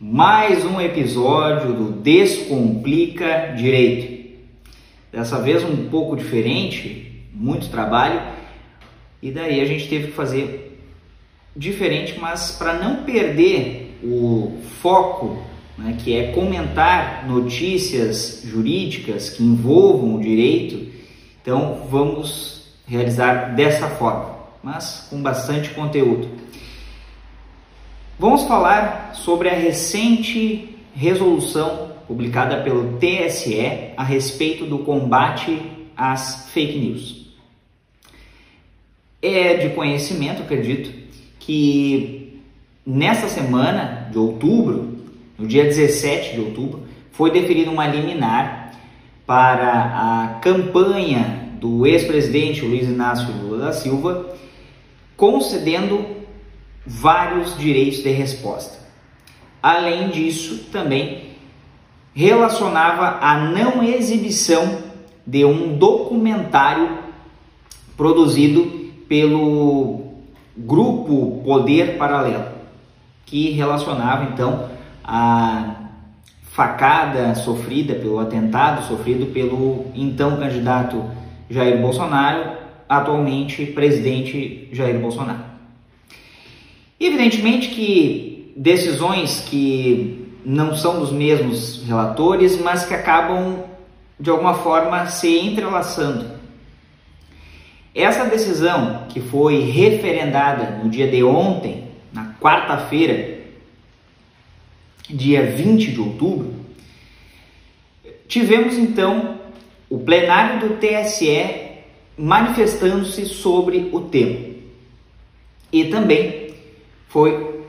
Mais um episódio do Descomplica Direito. Dessa vez um pouco diferente, muito trabalho, e daí a gente teve que fazer diferente, mas para não perder o foco, né, que é comentar notícias jurídicas que envolvam o direito, então vamos realizar dessa forma, mas com bastante conteúdo. Vamos falar sobre a recente resolução publicada pelo TSE a respeito do combate às fake news. É de conhecimento, acredito, que nesta semana de outubro, no dia 17 de outubro, foi deferida uma liminar para a campanha do ex-presidente Luiz Inácio Lula da Silva, concedendo vários direitos de resposta. Além disso, também relacionava a não exibição de um documentário produzido pelo grupo Poder Paralelo, que relacionava então a facada sofrida pelo atentado sofrido pelo então candidato Jair Bolsonaro, atualmente presidente Jair Bolsonaro. Evidentemente que decisões que não são dos mesmos relatores, mas que acabam de alguma forma se entrelaçando. Essa decisão que foi referendada no dia de ontem, na quarta-feira, dia 20 de outubro, tivemos então o plenário do TSE manifestando-se sobre o tema. E também foi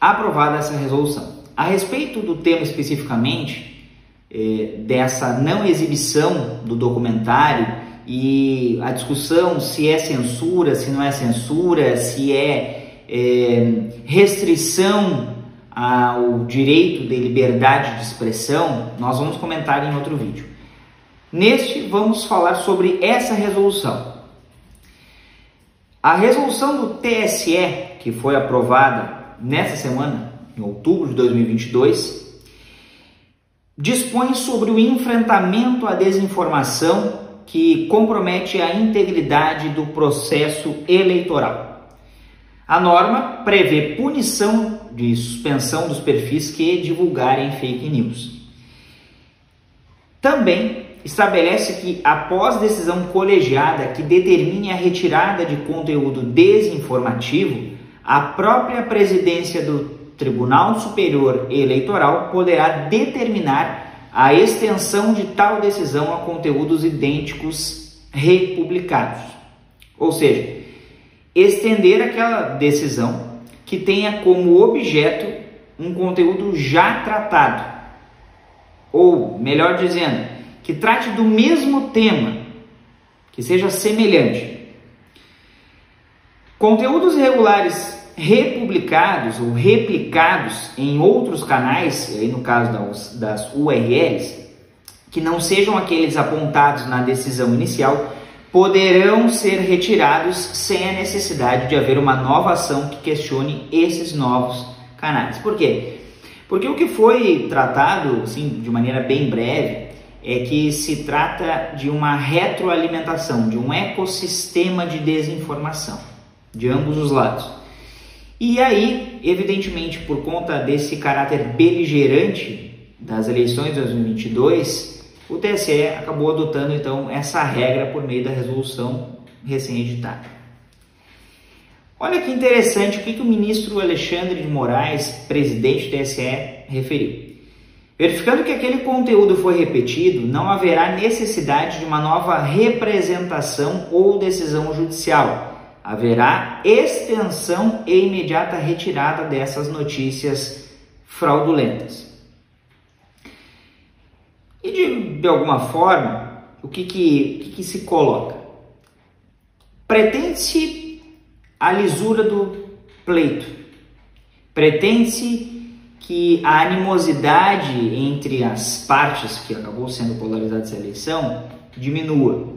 aprovada essa resolução. A respeito do tema especificamente, eh, dessa não exibição do documentário e a discussão se é censura, se não é censura, se é eh, restrição ao direito de liberdade de expressão, nós vamos comentar em outro vídeo. Neste, vamos falar sobre essa resolução. A resolução do TSE que foi aprovada nessa semana, em outubro de 2022, dispõe sobre o enfrentamento à desinformação que compromete a integridade do processo eleitoral. A norma prevê punição de suspensão dos perfis que divulgarem fake news. Também estabelece que, após decisão colegiada que determine a retirada de conteúdo desinformativo, a própria presidência do Tribunal Superior Eleitoral poderá determinar a extensão de tal decisão a conteúdos idênticos republicados. Ou seja, estender aquela decisão que tenha como objeto um conteúdo já tratado, ou melhor dizendo, que trate do mesmo tema, que seja semelhante. Conteúdos irregulares republicados ou replicados em outros canais, aí no caso das, das URLs, que não sejam aqueles apontados na decisão inicial, poderão ser retirados sem a necessidade de haver uma nova ação que questione esses novos canais. Por quê? Porque o que foi tratado, assim, de maneira bem breve, é que se trata de uma retroalimentação, de um ecossistema de desinformação, de ambos os lados. E aí, evidentemente, por conta desse caráter beligerante das eleições de 2022, o TSE acabou adotando então essa regra por meio da resolução recém-editada. Olha que interessante o que, que o ministro Alexandre de Moraes, presidente do TSE, referiu. Verificando que aquele conteúdo foi repetido, não haverá necessidade de uma nova representação ou decisão judicial haverá extensão e imediata retirada dessas notícias fraudulentas. E de, de alguma forma, o que, que, que, que se coloca? Pretende-se a lisura do pleito, pretende-se que a animosidade entre as partes que acabou sendo polarizada essa eleição diminua.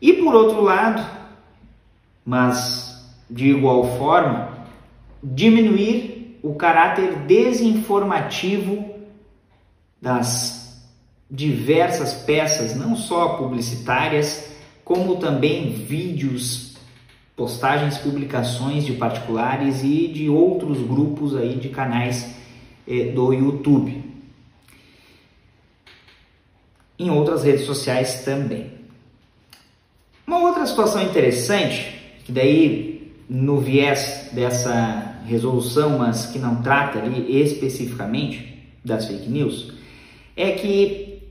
E por outro lado, mas de igual forma, diminuir o caráter desinformativo das diversas peças, não só publicitárias, como também vídeos postagens, publicações de particulares e de outros grupos aí de canais eh, do YouTube. Em outras redes sociais também. Uma outra situação interessante, que daí no viés dessa resolução, mas que não trata ali especificamente das fake news, é que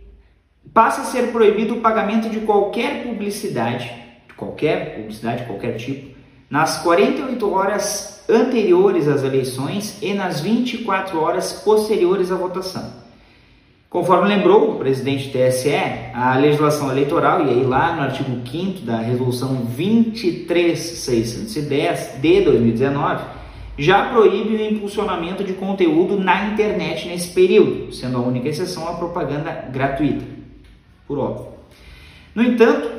passa a ser proibido o pagamento de qualquer publicidade qualquer publicidade, qualquer tipo, nas 48 horas anteriores às eleições e nas 24 horas posteriores à votação. Conforme lembrou o presidente do TSE, a legislação eleitoral, e aí lá no artigo 5 da resolução 23610 de 2019, já proíbe o impulsionamento de conteúdo na internet nesse período, sendo a única exceção a propaganda gratuita, por óbvio. No entanto,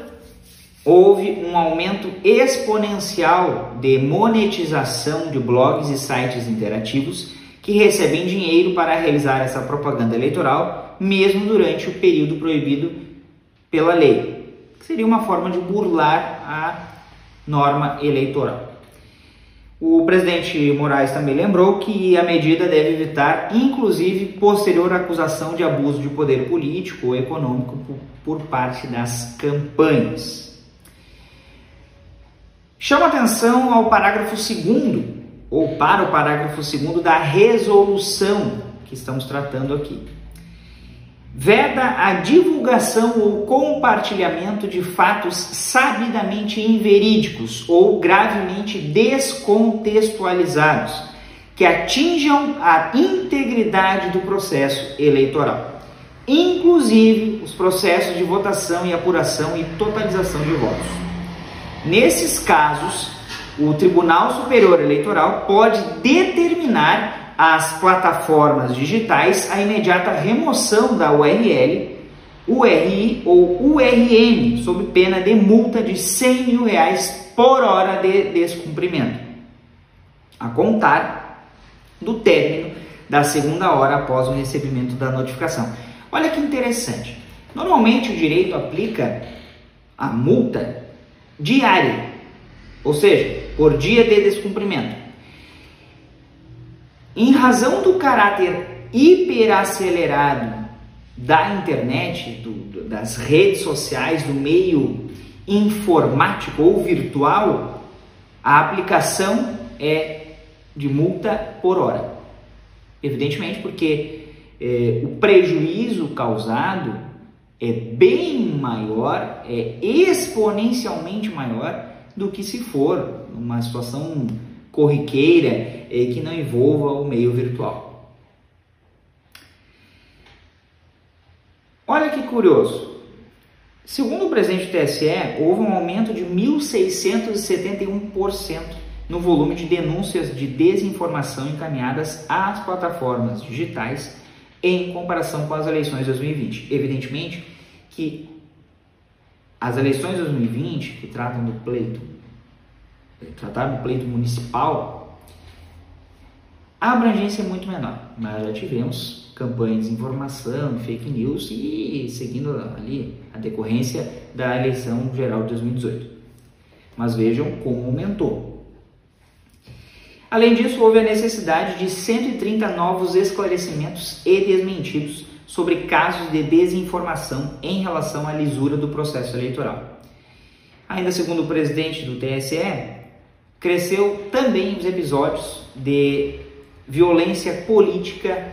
houve um aumento exponencial de monetização de blogs e sites interativos que recebem dinheiro para realizar essa propaganda eleitoral, mesmo durante o período proibido pela lei, que seria uma forma de burlar a norma eleitoral. O presidente Moraes também lembrou que a medida deve evitar, inclusive, posterior acusação de abuso de poder político ou econômico por parte das campanhas. Chama atenção ao parágrafo 2 ou para o parágrafo 2 da resolução que estamos tratando aqui. Veda a divulgação ou compartilhamento de fatos sabidamente inverídicos ou gravemente descontextualizados que atinjam a integridade do processo eleitoral, inclusive os processos de votação e apuração e totalização de votos. Nesses casos, o Tribunal Superior Eleitoral pode determinar às plataformas digitais a imediata remoção da URL, URI ou URN, sob pena de multa de 100 mil reais por hora de descumprimento, a contar do término da segunda hora após o recebimento da notificação. Olha que interessante. Normalmente o direito aplica a multa diária, ou seja, por dia de descumprimento. Em razão do caráter hiperacelerado da internet, do, das redes sociais, do meio informático ou virtual, a aplicação é de multa por hora. Evidentemente, porque é, o prejuízo causado é bem maior, é exponencialmente maior do que se for uma situação corriqueira é, que não envolva o meio virtual. Olha que curioso. Segundo o presidente do TSE, houve um aumento de 1.671% no volume de denúncias de desinformação encaminhadas às plataformas digitais em comparação com as eleições de 2020. Evidentemente que as eleições de 2020, que tratam do pleito, trataram do pleito municipal, a abrangência é muito menor, mas já tivemos campanhas de informação, fake news e seguindo ali a decorrência da eleição geral de 2018. Mas vejam como aumentou. Além disso, houve a necessidade de 130 novos esclarecimentos e desmentidos sobre casos de desinformação em relação à lisura do processo eleitoral. Ainda segundo o presidente do TSE, cresceu também os episódios de violência política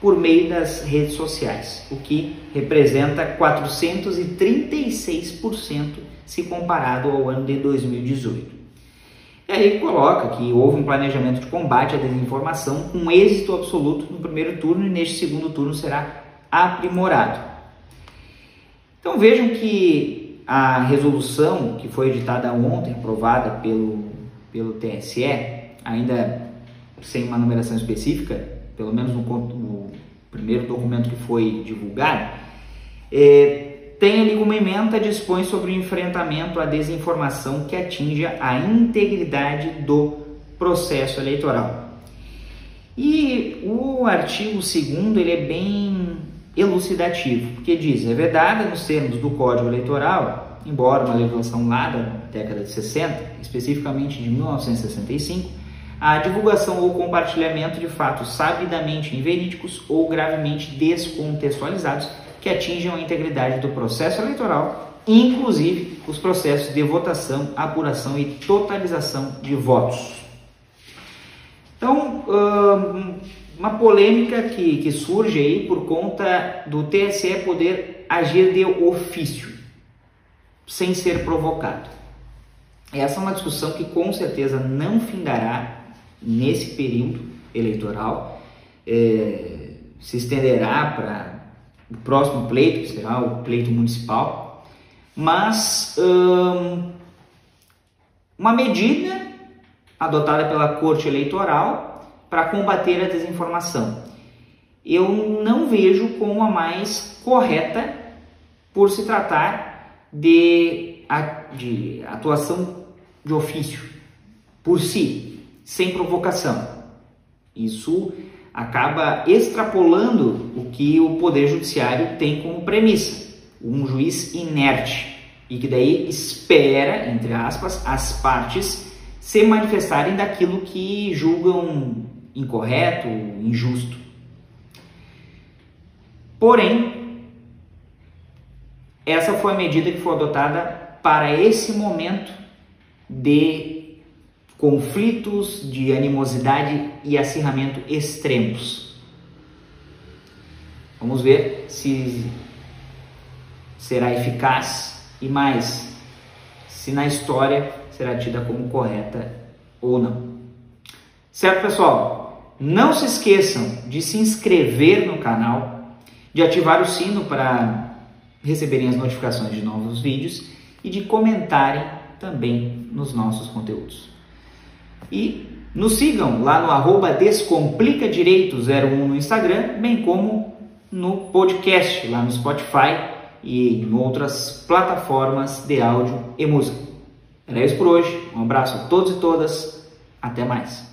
por meio das redes sociais, o que representa 436% se comparado ao ano de 2018. E aí coloca que houve um planejamento de combate à desinformação com êxito absoluto no primeiro turno e neste segundo turno será aprimorado. Então vejam que a resolução que foi editada ontem, aprovada pelo, pelo TSE, ainda sem uma numeração específica, pelo menos no, no primeiro documento que foi divulgado, é, tem ali como emenda dispõe sobre o enfrentamento à desinformação que atinja a integridade do processo eleitoral. E o artigo 2 ele é bem elucidativo, porque diz, é verdade nos termos do Código Eleitoral, embora uma legislação lá da década de 60, especificamente de 1965, a divulgação ou compartilhamento de fatos sabidamente inverídicos ou gravemente descontextualizados que atinjam a integridade do processo eleitoral, inclusive os processos de votação, apuração e totalização de votos. Então, uma polêmica que, que surge aí por conta do TSE poder agir de ofício, sem ser provocado. Essa é uma discussão que com certeza não findará nesse período eleitoral, é, se estenderá para o próximo pleito, que será o pleito municipal, mas hum, uma medida adotada pela Corte Eleitoral para combater a desinformação. Eu não vejo como a mais correta por se tratar de, de atuação de ofício por si, sem provocação. Isso acaba extrapolando o que o Poder Judiciário tem como premissa, um juiz inerte e que daí espera, entre aspas, as partes se manifestarem daquilo que julgam incorreto, injusto. Porém, essa foi a medida que foi adotada para esse momento de conflitos de animosidade e acirramento extremos. Vamos ver se será eficaz e mais, se na história será tida como correta ou não. Certo, pessoal? Não se esqueçam de se inscrever no canal, de ativar o sino para receberem as notificações de novos vídeos e de comentarem também nos nossos conteúdos. E nos sigam lá no arroba descomplicadireito01 no Instagram, bem como no podcast lá no Spotify e em outras plataformas de áudio e música. Era isso por hoje. Um abraço a todos e todas. Até mais.